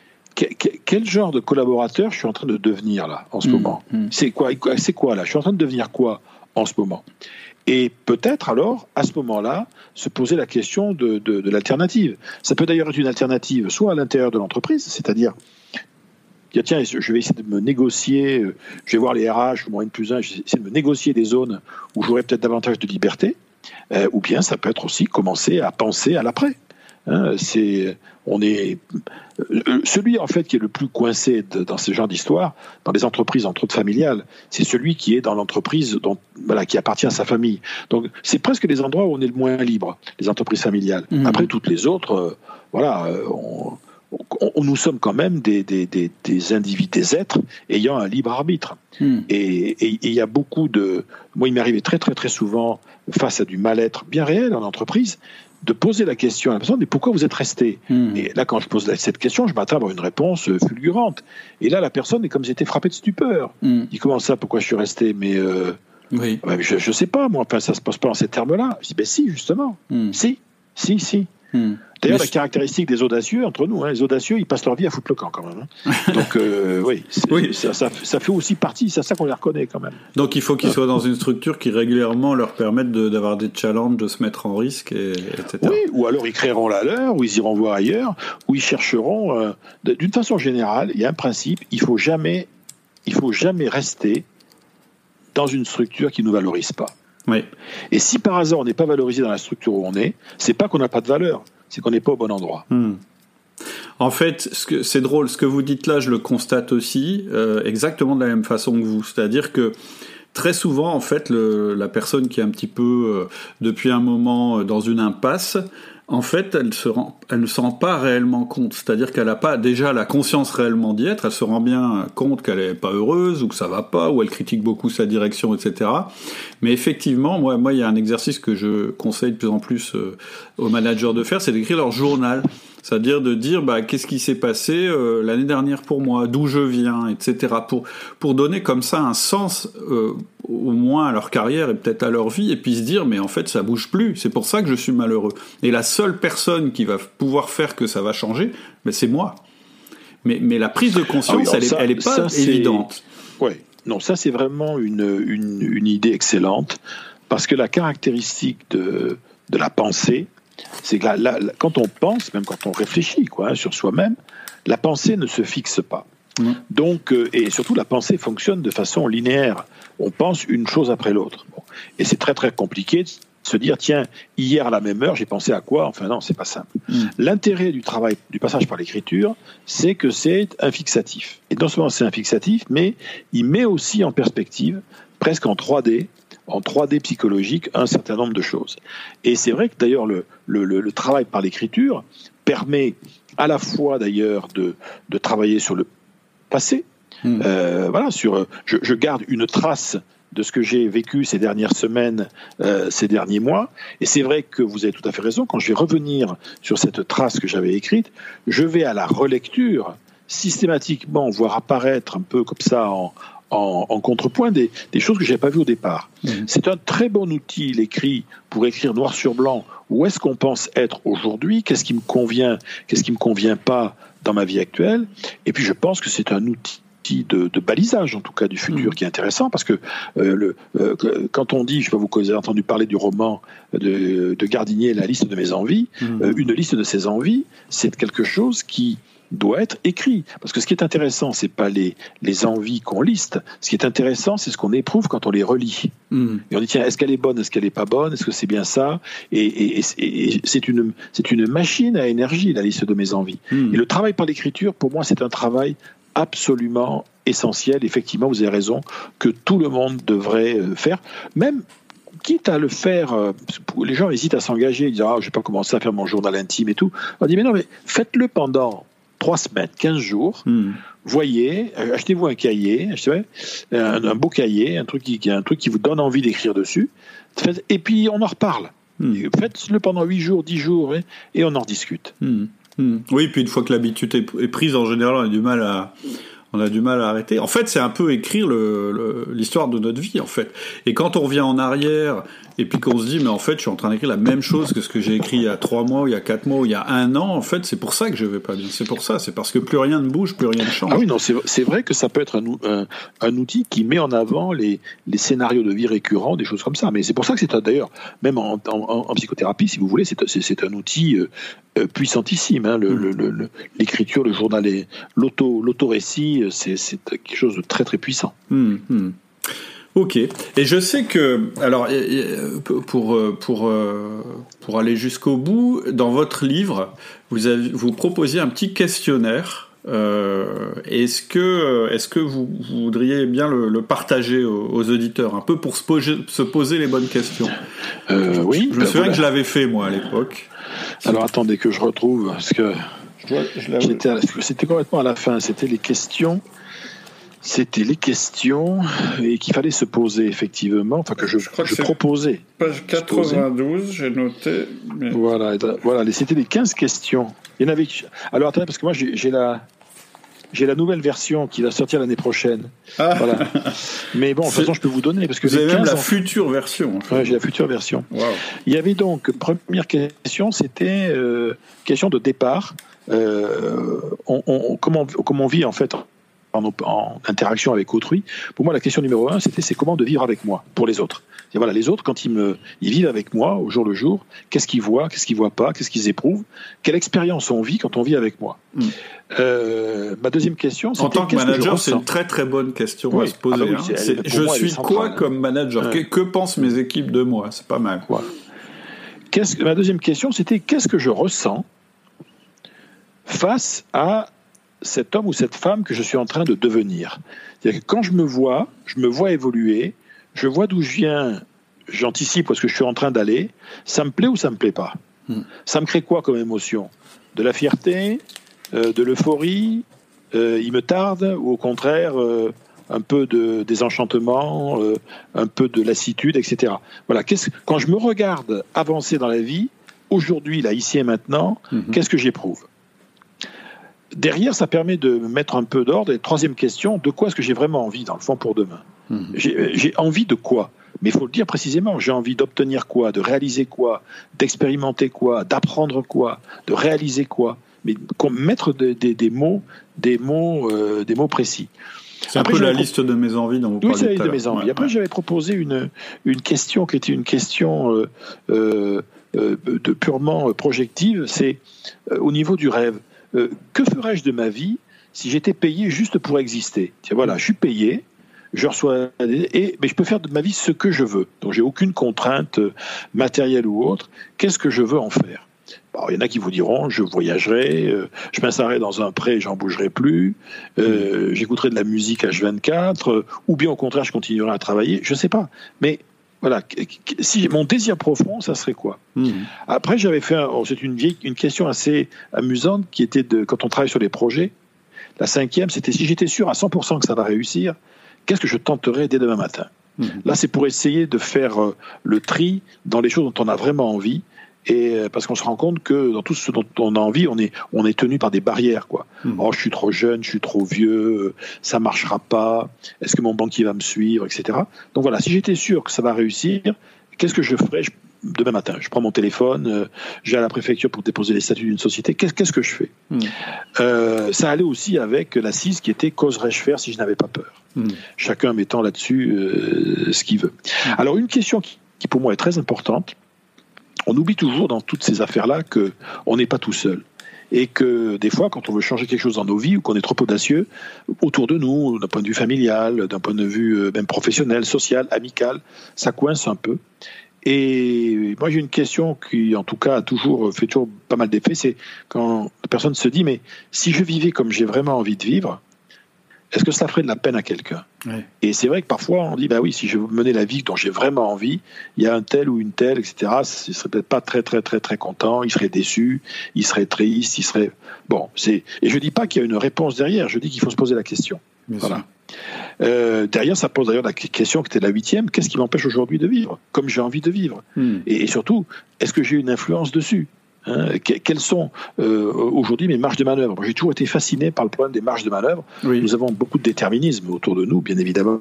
quel genre de collaborateur je suis en train de devenir là en ce hmm, moment? hmm. C'est quoi C'est quoi là? Je suis en train de devenir quoi en ce moment? Et peut-être alors à ce moment-là se poser la question de, de, l'alternative. Ça peut d'ailleurs être une alternative soit à l'intérieur de l'entreprise, c'est-à-dire dire tiens, je vais essayer de me négocier, euh, je vais voir les RH ou moins plus 1, je vais essayer de me négocier des zones où j'aurai peut-être davantage de liberté, euh, ou bien ça peut être aussi commencer à penser à l'après. Hein, c'est, on est euh, celui en fait qui est le plus coincé dans ce genre d'histoire, dans les entreprises entre autres familiales, c'est celui qui est dans l'entreprise dont voilà qui appartient à sa famille. Donc c'est presque les endroits où on est le moins libre, les entreprises familiales. Mmh. Après toutes les autres, voilà, on, on, nous sommes quand même des, des, des, des, individus, des êtres ayant un libre arbitre. Hmm. Et il y a beaucoup de. Moi, il m'est arrivé très, très, très souvent, face à du mal-être bien réel en entreprise, de poser la question à la personne mais pourquoi vous êtes resté? Hmm. Et là, quand je pose cette question, je m'attends à avoir une réponse euh, fulgurante. Et là, la personne est comme si j'étais frappé de stupeur. Hmm. Il dit comment ça Pourquoi je suis resté? Mais euh, oui. je ne sais pas, moi. Enfin, ça se pose pas en ces termes-là. Je dis ben si, justement. Si, si, si. Hmm. D'ailleurs, la caractéristique des audacieux, entre nous, hein, les audacieux, ils passent leur vie à foutre le camp quand même. Hein. Donc, euh, oui, Ça, ça, fait aussi partie, c'est ça qu'on les reconnaît quand même. Donc, il faut qu'ils soient dans une structure qui régulièrement leur permette d'avoir des challenges, de se mettre en risque, et, etc. Oui, ou alors ils créeront la leur, ou ils iront voir ailleurs, ou ils chercheront. Euh, d'une façon générale, il y a un principe il faut jamais, il faut jamais rester dans une structure qui ne nous valorise pas. Et si par hasard on n'est pas valorisé dans la structure où on est, c'est pas qu'on n'a pas de valeur, c'est qu'on n'est pas au bon endroit. Hmm. En fait, c'est drôle, ce que vous dites là, je le constate aussi euh, exactement de la même façon que vous. C'est-à-dire que très souvent, en fait, la personne qui est un petit peu euh, depuis un moment euh, dans une impasse, en fait, elle, se rend, elle ne se rend pas réellement compte. C'est-à-dire qu'elle n'a pas déjà la conscience réellement d'y être. Elle se rend bien compte qu'elle n'est pas heureuse ou que ça va pas ou elle critique beaucoup sa direction, etc. Mais effectivement, moi, moi, il y a un exercice que je conseille de plus en plus euh, aux managers de faire, c'est d'écrire leur journal. C'est-à-dire de dire bah, qu'est-ce qui s'est passé euh, l'année dernière pour moi, d'où je viens, etc. Pour, pour donner comme ça un sens euh, au moins à leur carrière et peut-être à leur vie, et puis se dire mais en fait ça bouge plus, c'est pour ça que je suis malheureux. Et la seule personne qui va pouvoir faire que ça va changer, ben, c'est moi. Mais, mais la prise de conscience, ah elle, n'est est pas évidente. Oui, non, ça c'est vraiment une, une, une, idée excellente, parce que la caractéristique de, de la pensée, c'est que quand on pense, même quand on réfléchit quoi, hein, sur soi-même, la pensée ne se fixe pas. Mmh. Donc, euh, et surtout, la pensée fonctionne de façon linéaire. On pense une chose après l'autre. Et c'est très très compliqué se dire tiens, hier à la même heure, j'ai pensé à quoi? Enfin non, c'est pas simple. Mmh. L'intérêt du travail, du passage par l'écriture, c'est que c'est un fixatif. Et non seulement c'est un fixatif, mais il met aussi en perspective, presque en 3D, en 3D psychologique un certain nombre de choses. Et c'est vrai que d'ailleurs le, le, travail par l'écriture permet à la fois d'ailleurs de, de travailler sur le passé, hmm. euh, voilà, sur, je, je, garde une trace de ce que j'ai vécu ces dernières semaines, euh, ces derniers mois. Et c'est vrai que vous avez tout à fait raison, quand je vais revenir sur cette trace que j'avais écrite, je vais à la relecture systématiquement voir apparaître un peu comme ça en, en, contrepoint des, choses que je n'avais pas vues au départ. Mhm. C'est un très bon outil, l'écrit, pour écrire noir sur blanc où est-ce qu'on pense être aujourd'hui, qu'est-ce qui me convient, qu'est-ce qui me convient pas dans ma vie actuelle? Et puis je pense que c'est un outil de, balisage, en tout cas du futur, mhm. qui est intéressant parce que euh, le, euh, quand on dit, je sais pas vous avez entendu parler du roman de, de Gardinier, la liste de mes envies, mhm. euh, une liste de ses envies, c'est quelque chose qui doit être écrit. Parce que ce qui est intéressant, c'est pas les, les envies qu'on liste. Ce qui est intéressant, c'est ce qu'on éprouve quand on les relit. Hmm. Et on dit, tiens, est-ce qu'elle est bonne, est-ce qu'elle n'est pas bonne, est-ce que c'est bien ça? Et, et, c'est une, c'est une machine à énergie, la liste de mes envies. Et le travail par l'écriture, pour moi, c'est un travail absolument essentiel. Effectivement, vous avez raison, que tout le monde devrait euh, faire. Même quitte à le faire, euh, les gens hésitent à s'engager, ils disent ah, je vais pas commencer à faire mon journal intime et tout. On dit mais non, mais faites-le pendant trois semaines, 15 jours. Hmm. Voyez, euh, achetez-vous un cahier, un, un, beau cahier, un truc, qui, un truc qui vous donne envie d'écrire dessus. Et puis on en reparle. Hmm. Faites-le pendant 8 jours, 10 jours, et on en discute. Hmm. Oui, puis une fois que l'habitude est prise, en général, on a du mal à, on a du mal à arrêter. En fait, c'est un peu écrire l'histoire de notre vie, en fait. Et quand on revient en arrière et puis qu'on se dit, mais en fait, je suis en train d'écrire la même chose que ce que j'ai écrit il y a trois mois, ou il y a quatre mois, ou il y a un an, en fait, c'est pour ça que je vais pas bien. C'est pour ça, c'est parce que plus rien ne bouge, plus rien ne change. Ah oui, non, c'est vrai que ça peut être un, outil qui met en avant les, scénarios de vie récurrents, des choses comme ça. Mais c'est pour ça que c'est d'ailleurs, même en, psychothérapie, si vous voulez, c'est un outil euh, euh, puissantissime. Hein, mm. L'écriture, le, le, journal, l'auto-récit vie, c'est quelque chose de très très puissant. Hmm, hmm. Ok. Et je sais que, alors, pour, pour, pour aller jusqu'au bout, dans votre livre, vous, avez, vous proposiez un petit questionnaire euh, est-ce que, est-ce que vous, voudriez bien le, partager aux, auditeurs, un peu pour se poser, se poser les bonnes questions? Euh, Oui. Je me souviens que je l'avais fait moi à l'époque. Alors attendez que je retrouve parce que c'était complètement à la fin. C'était les questions. C'était les questions et qu'il fallait se poser effectivement, enfin que je, je, crois que je proposais. Page 92, j'ai noté. Voilà, voilà, c'était les 15 questions. Il y en avait. Alors attendez, parce que moi j'ai la. J'ai la nouvelle version qui va sortir l'année prochaine. Ah. Voilà. Mais bon, de toute façon, je peux vous donner parce que vous avez même la future version. En fait. j'ai la future version. Il y avait donc première question, c'était euh, question de départ. Euh, on, comment, comment on vit en fait en, interaction avec autrui. Pour moi, la question numéro un, c'était c'est comment de vivre avec moi, pour les autres. Et voilà, les autres, quand ils, me, ils vivent avec moi au jour le jour, qu'est-ce qu'ils voient, qu'est-ce qu'ils voient pas, qu'est-ce qu'ils éprouvent, quelle expérience on vit quand on vit avec moi. Hmm. Euh, ma deuxième question, c'est en tant que manager, c'est une très très bonne question à se poser. Ah bah hein. je suis quoi hein. comme manager? Que, pensent mes équipes de moi? C'est pas mal. Qu'est-ce, ma deuxième question, c'était qu'est-ce que je ressens face à cet homme ou cette femme que je suis en train de devenir. C'est-à-dire que quand je me vois, je me vois évoluer, je vois d'où je viens, j'anticipe est-ce que je suis en train d'aller, ça me plaît ou ça me plaît pas hmm. Ça me crée quoi comme émotion? De la fierté, euh, de l'euphorie, euh, il me tarde, ou au contraire, euh, un peu de désenchantement, un peu de lassitude, etc. Voilà, quand je me regarde avancer dans la vie, aujourd'hui, là, ici et maintenant, hmm. qu'est-ce que j'éprouve? Derrière, ça permet de mettre un peu d'ordre. Et troisième question, de quoi est-ce que j'ai vraiment envie, dans le fond, pour demain mhm. J'ai envie de quoi mais il faut le dire précisément, j'ai envie d'obtenir quoi, de réaliser quoi, d'expérimenter quoi, d'apprendre quoi, de réaliser quoi, mais mettre des mots, des mots, euh, des mots précis. C'est un peu la liste de mes envies dont vous Oui, c'est la liste de mes envies. Après, j'avais proposé une, une question qui était une question euh, euh, de purement projective, c'est au niveau du rêve. Euh, que ferais-je de ma vie si j'étais payé juste pour exister? Tiens, Voilà, je suis payé, je reçois et mais je peux faire de ma vie ce que je veux. Donc j'ai aucune contrainte euh, matérielle ou autre. Qu'est-ce que je veux en faire? Il y en a qui vous diront, je voyagerai, euh, je m'installerai dans un pré j'en bougerai plus, j'écouterai de la musique H24, ou bien au contraire, je continuerai à travailler, je ne sais pas. Mais voilà. Si mon désir profond, ça serait quoi? Mhm. Après, j'avais fait. Oh, c'est une vieille, une question assez amusante qui était de quand on travaille sur les projets. La cinquième, c'était si j'étais sûr à 100% que ça va réussir, qu'est-ce que je tenterais dès demain matin? Mhm. Là, c'est pour essayer de faire euh, le tri dans les choses dont on a vraiment envie et euh, parce qu'on se rend compte que dans tout ce dont on a envie, on est, on est tenu par des barrières. Quoi. Hmm. Oh, je suis trop jeune, je suis trop vieux, ça marchera pas, est-ce que mon banquier va me suivre, etc. Donc voilà, si j'étais sûr que ça va réussir, qu'est-ce que je ferais? Demain matin Je prends mon téléphone, euh, j'ai à la préfecture pour déposer les statuts d'une société, qu'est-ce que je fais? Hmm. euh, Ça allait aussi avec la CIS qui était qu'oserais-je faire si je n'avais pas peur? Hmm. Chacun mettant là-dessus ce qu'il veut. Alors une question qui, qui pour moi est très importante, on oublie toujours dans toutes ces affaires-là qu'on n'est pas tout seul. Et que des fois, quand on veut changer quelque chose dans nos vies ou qu'on est trop audacieux, autour de nous, d'un point de vue familial, d'un point de vue euh, même professionnel, social, amical, ça coince un peu. Et moi, j'ai une question qui, en tout cas, a toujours fait toujours pas mal d'effet, c'est quand la personne se dit, mais si je vivais comme j'ai vraiment envie de vivre, est-ce que ça ferait de la peine à quelqu'un Et c'est vrai que parfois on dit, bah oui, si je veux mener la vie dont j'ai vraiment envie, il y a un tel ou une telle, etc., il serait peut-être pas très, très, très, très content, il serait déçu, il serait triste, il serait... Bon, c'est... Et je dis pas qu'il y a une réponse derrière, je dis qu'il faut se poser la question. voilà. Euh, derrière, ça pose d'ailleurs la question qui était la huitième, qu'est-ce qui m'empêche aujourd'hui de vivre comme j'ai envie de vivre? Hmm. et, surtout, est-ce que j'ai une influence dessus? Hein, quelles sont euh, aujourd'hui mes marges de manœuvre? J'ai toujours été fasciné par le problème des marges de manœuvre. Nous avons beaucoup de déterminisme autour de nous, bien évidemment.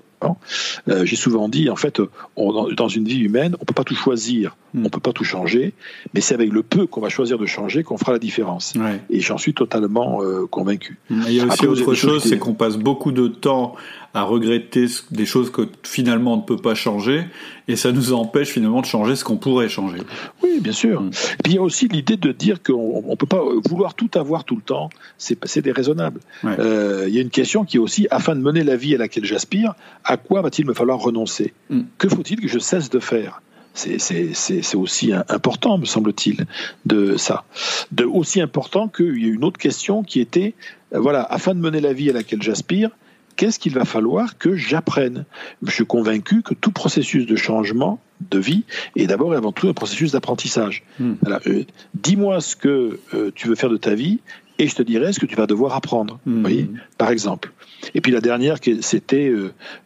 Euh, j'ai souvent dit, en fait, dans une vie humaine, on peut pas tout choisir, on hmm. on peut pas tout changer, mais c'est avec le peu qu'on va choisir de changer qu'on fera la différence. Et j'en suis totalement euh, convaincu. Il y a aussi autre chose, c'est qu'on passe beaucoup de temps à regretter des choses que finalement on ne peut pas changer, et ça nous empêche finalement de changer ce qu'on pourrait changer. Oui, bien sûr. Mm. Et puis il y a aussi l'idée de dire qu'on ne peut pas vouloir tout avoir tout le temps, c'est déraisonnable. Euh, il y a une question qui est aussi, afin de mener la vie à laquelle j'aspire, à quoi va-t-il me falloir renoncer mm. Que faut-il que je cesse de faire? C'est aussi important, me semble-t-il, de ça. De, aussi important qu'il y a une autre question qui était, euh, voilà, afin de mener la vie à laquelle j'aspire, qu'est-ce qu'il va falloir que j'apprenne? Je suis convaincu que tout processus de changement de vie est d'abord et avant tout un processus d'apprentissage. Hmm. Euh, dis-moi ce que euh, tu veux faire de ta vie et je te dirai ce que tu vas devoir apprendre. Hmm. voyez, par exemple. Et puis la dernière, c'était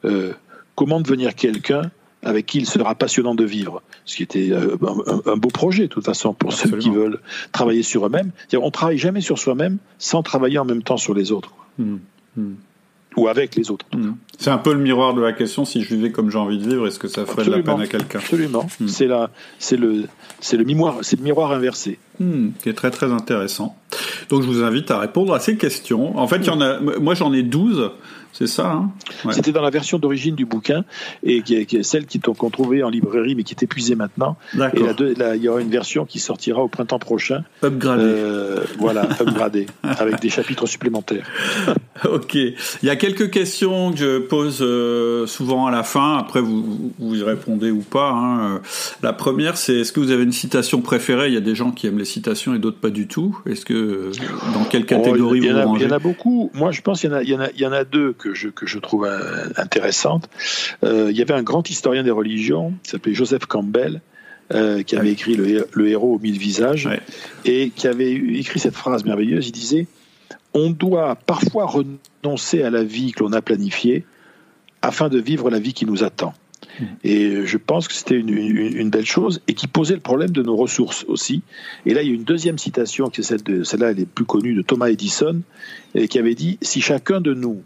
euh, comment devenir quelqu'un avec qui il sera passionnant de vivre, ce qui était un, beau projet de toute façon pour ceux qui veulent travailler sur eux-mêmes. On travaille jamais sur soi-même sans travailler en même temps sur les autres. Hmm ou avec les autres. Mm. C'est un peu le miroir de la question si je vivais comme j'ai envie de vivre, est-ce que ça ferait de la peine à quelqu'un? Absolument. C'est le, le miroir, c'est le miroir inversé. Qui est très très intéressant. Donc je vous invite à répondre à ces questions. En fait, il y en a, moi j'en ai 12 c'est ça. Hein? C'était dans la version d'origine du bouquin et qui est, celle qu'on trouvait en librairie mais qui est épuisée maintenant. Et il y aura une version qui sortira au printemps prochain. Upgradée. Euh, voilà, upgradée avec des chapitres supplémentaires. ok. Il y a quelques questions que je pose euh, souvent à la fin. Après, vous, vous y répondez ou pas. Hein. La première, c'est est-ce que vous avez une citation préférée? Il y a des gens qui aiment les citations et d'autres pas du tout. Est-ce que dans quelle oh, catégorie vous rangez Il y en a beaucoup. Moi, je pense qu'il y, y, y, en a deux que je, que je trouve euh, intéressante. Euh, il y avait un grand historien des religions, qui s'appelait Joseph Campbell, euh, qui avait écrit le, héros aux mille visages, et qui avait écrit cette phrase merveilleuse. Il disait On doit parfois renoncer à la vie que l'on a planifiée afin de vivre la vie qui nous attend. Et je pense que c'était une, belle chose et qui posait le problème de nos ressources aussi. Et là, il y a une deuxième citation, qui est celle de, celle-là, elle est plus connue, de Thomas Edison, et qui avait dit Si chacun de nous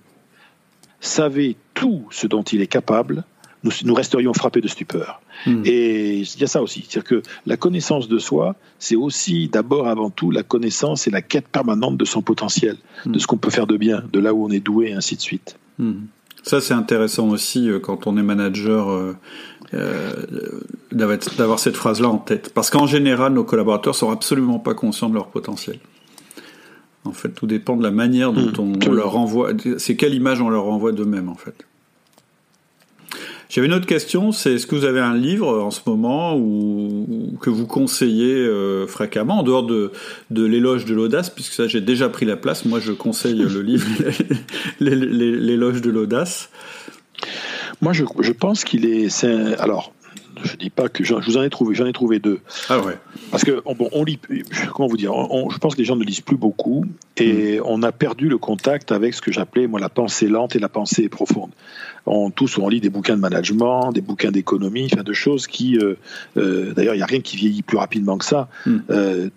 savait tout ce dont il est capable, nous, nous resterions frappés de stupeur. Hmm. Et il y a ça aussi. C'est-à-dire que la connaissance de soi, c'est aussi d'abord, avant tout, la connaissance et la quête permanente de son potentiel, hmm. de ce qu'on peut faire de bien, de là où on est doué, et ainsi de suite. Hmm. Ça, c'est intéressant aussi euh, quand on est manager. Euh, euh, d'avoir cette phrase-là en tête. Parce qu'en général, nos collaborateurs sont absolument pas conscients de leur potentiel. En fait, tout dépend de la manière dont hmm. on, leur envoie. C'est quelle image on leur envoie d'eux-mêmes, en fait. J'avais une autre question, c'est est-ce que vous avez un livre en ce moment ou, que vous conseillez euh, fréquemment, en dehors de, de l'éloge de l'audace, puisque ça j'ai déjà pris la place, moi je conseille le livre l'éloge de l'audace. Moi je, je pense qu'il est... Alors, je dis pas que je, vous en ai trouvé, j'en ai trouvé deux. Ah ouais. Parce que bon, on lit, comment vous dire, je pense que les gens ne lisent plus beaucoup et hmm. on a perdu le contact avec ce que j'appelais moi la pensée lente et la pensée profonde. On, tous on lit des bouquins de management, des bouquins d'économie, enfin de choses qui, euh, euh, d'ailleurs il n'y a rien qui vieillit plus rapidement que ça. Hmm. Euh,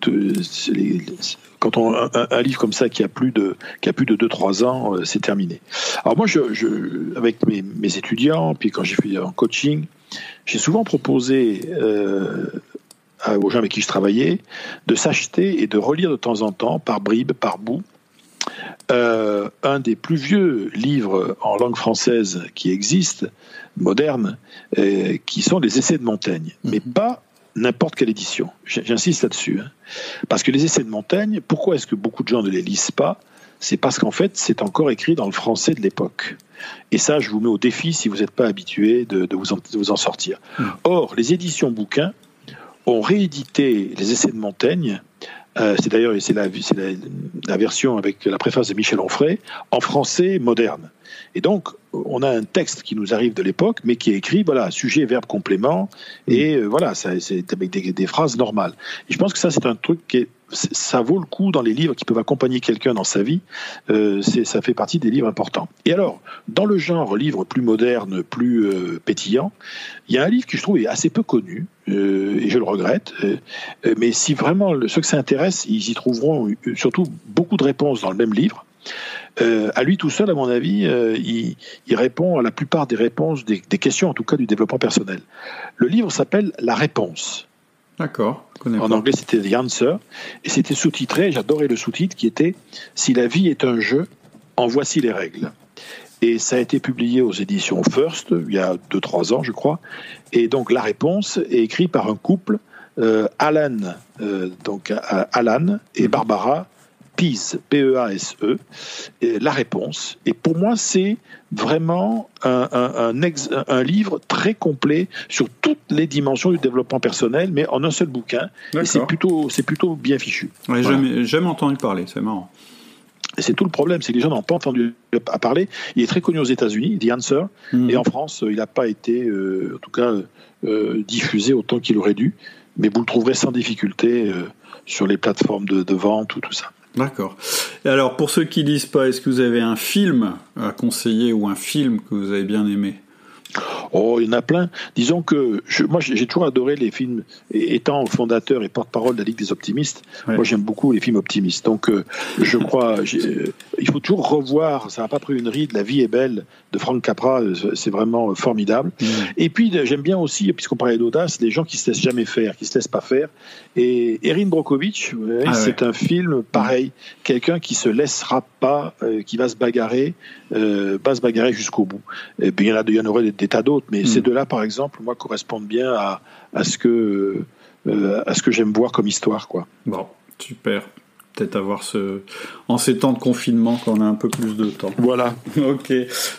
quand on un, un, livre comme ça qui a plus de qui a plus de 2-3 ans, c'est terminé. Alors moi, je, je avec mes, mes, étudiants, puis quand j'ai fait en coaching, j'ai souvent proposé euh, aux gens avec qui je travaillais de s'acheter et de relire de temps en temps, par bribes, par bout, euh, un des plus vieux livres en langue française qui existent, modernes, euh, qui sont les Essais de Montaigne, mais mhm. pas n'importe quelle édition. J'insiste là-dessus. Hein. Parce que les Essais de Montaigne, pourquoi est-ce que beaucoup de gens ne les lisent pas? C'est parce qu'en fait, c'est encore écrit dans le français de l'époque. Et ça, je vous mets au défi si vous n'êtes pas habitué de, vous, en, vous, en, sortir. Hmm. Or, les éditions bouquins ont réédité les essais de Montaigne. Euh, c'est d'ailleurs c'est la, la, la, version avec la préface de Michel Onfray en français moderne. Et donc, on a un texte qui nous arrive de l'époque, mais qui est écrit, voilà, sujet, verbe, complément, et euh, voilà, c'est avec des, des, phrases normales. Et je pense que ça, c'est un truc qui est ça vaut le coup dans les livres qui peuvent accompagner quelqu'un dans sa vie. Euh, ça fait partie des livres importants. Et alors, dans le genre livre plus moderne, plus euh, pétillant, il y a un livre que je trouve est assez peu connu, et je le regrette. Mais si vraiment ceux que ça intéresse, ils y trouveront surtout beaucoup de réponses dans le même livre. À lui tout seul, à mon avis, il, il, répond à la plupart des réponses, des, des questions en tout cas du développement personnel. Le livre s'appelle La réponse. D'accord. En anglais, c'était The Answer. Et c'était sous-titré, j'adorais le sous-titre, qui était Si la vie est un jeu, en voici les règles. Et ça a été publié aux éditions First, il y a 2-3 ans, je crois. Et donc, la réponse est écrite par un couple Alan, donc Alan et mm-hmm. Barbara PEASE, P-E-A-S-E, la réponse. Et pour moi, c'est vraiment un, un, livre très complet sur toutes les dimensions du développement personnel, mais en un seul bouquin. Et c'est plutôt, c'est plutôt bien fichu. Ouais, J'ai jamais entendu parler, c'est marrant. Et c'est tout le problème, c'est que les gens n'ont pas entendu à parler. Il est très connu aux États-Unis, The Answer, hmm. et en France, il n'a pas été, euh, en tout cas, euh, diffusé autant qu'il aurait dû. Mais vous le trouverez sans difficulté euh, sur les plateformes de, de vente ou tout ça. D'accord. Et alors, pour ceux qui lisent pas, est-ce que vous avez un film à conseiller ou un film que vous avez bien aimé? Oh, il y en a plein. Disons que moi, j'ai toujours adoré les films. Étant fondateur et porte-parole de la Ligue des optimistes, moi, j'aime beaucoup les films optimistes. Donc, euh, je crois, euh, il faut toujours revoir. Ça n'a pas pris une ride. La vie est belle de Frank Capra, euh, c'est vraiment formidable. Et puis, j'aime bien aussi, puisqu'on parlait d'audace, les gens qui se laissent jamais faire, qui se laissent pas faire. Et Erin Brockovich, ah c'est un film pareil. Quelqu'un qui se laissera pas, qui va se bagarrer, va se bagarrer jusqu'au bout. Et bien, il y en a, il y en aurait des tas d'autres mais ces mm. deux-là, par exemple, moi, correspondent bien à, à ce que, euh, à ce que j'aime voir comme histoire, quoi. Bon, super peut-être avoir ce en ces temps de confinement quand on a un peu plus de temps. Voilà. ok.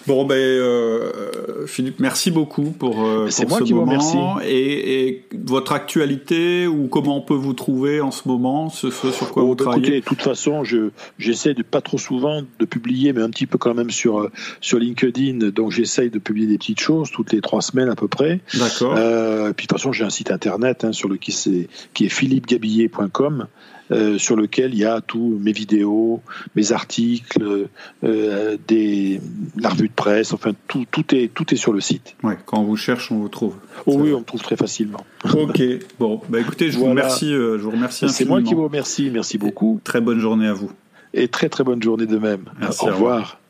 Bon ben euh, Philippe, merci beaucoup pour, euh, C'est moi qui vous remercie. Et, et, votre actualité ou comment on peut vous trouver en ce moment, ce, sur quoi oh, vous bah, travaillez. Écoutez, de toute façon, je j'essaie de pas trop souvent de publier, mais un petit peu quand même sur euh, sur LinkedIn. Donc j'essaye de publier des petites choses toutes les trois semaines à peu près. D'accord. Euh, puis de toute façon, j'ai un site internet hein, sur le qui est qui est philippegabiller.com. Euh, sur lequel il y a tous mes vidéos, mes articles, euh, des, la revue de presse, enfin tout, tout, est, tout est sur le site. Ouais, quand on vous cherche, on vous trouve. Oh oui, on me trouve très facilement. Ok, bon, bah écoutez, je vous remercie, euh, je vous remercie C'est moi qui vous remercie, merci beaucoup. très bonne journée à vous. Et très très bonne journée de même. Au revoir.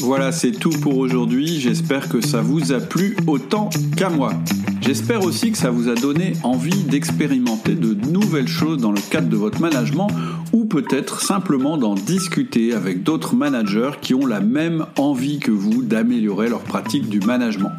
Voilà, c'est tout pour aujourd'hui. J'espère que ça vous a plu autant qu'à moi. J'espère aussi que ça vous a donné envie d'expérimenter de nouvelles choses dans le cadre de votre management ou peut-être simplement d'en discuter avec d'autres managers qui ont la même envie que vous d'améliorer leur pratique du management.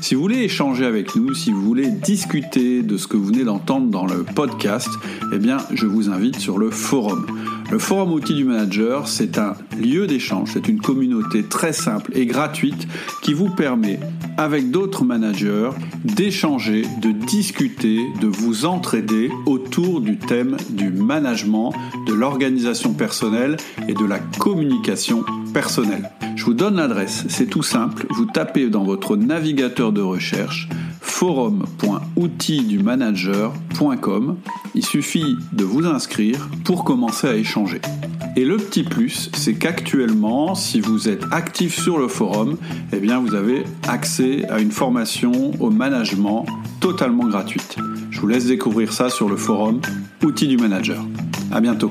Si vous voulez échanger avec nous, si vous voulez discuter de ce que vous venez d'entendre dans le podcast, eh bien, je vous invite sur le forum. Le forum outils du manager, c'est un lieu d'échange, c'est une communauté très simple et gratuite qui vous permet, avec d'autres managers, d'échanger, de discuter, de vous entraider autour du thème du management, de l'organisation personnelle et de la communication personnelle. Je vous donne l'adresse, c'est tout simple, vous tapez dans votre navigateur de recherche forum.outildumanager.com. Il suffit de vous inscrire pour commencer à échanger. Et le petit plus, c'est qu'actuellement, si vous êtes actif sur le forum, eh vous avez accès à une formation au management totalement gratuite. Je vous laisse découvrir ça sur le forum Outils du Manager. À bientôt.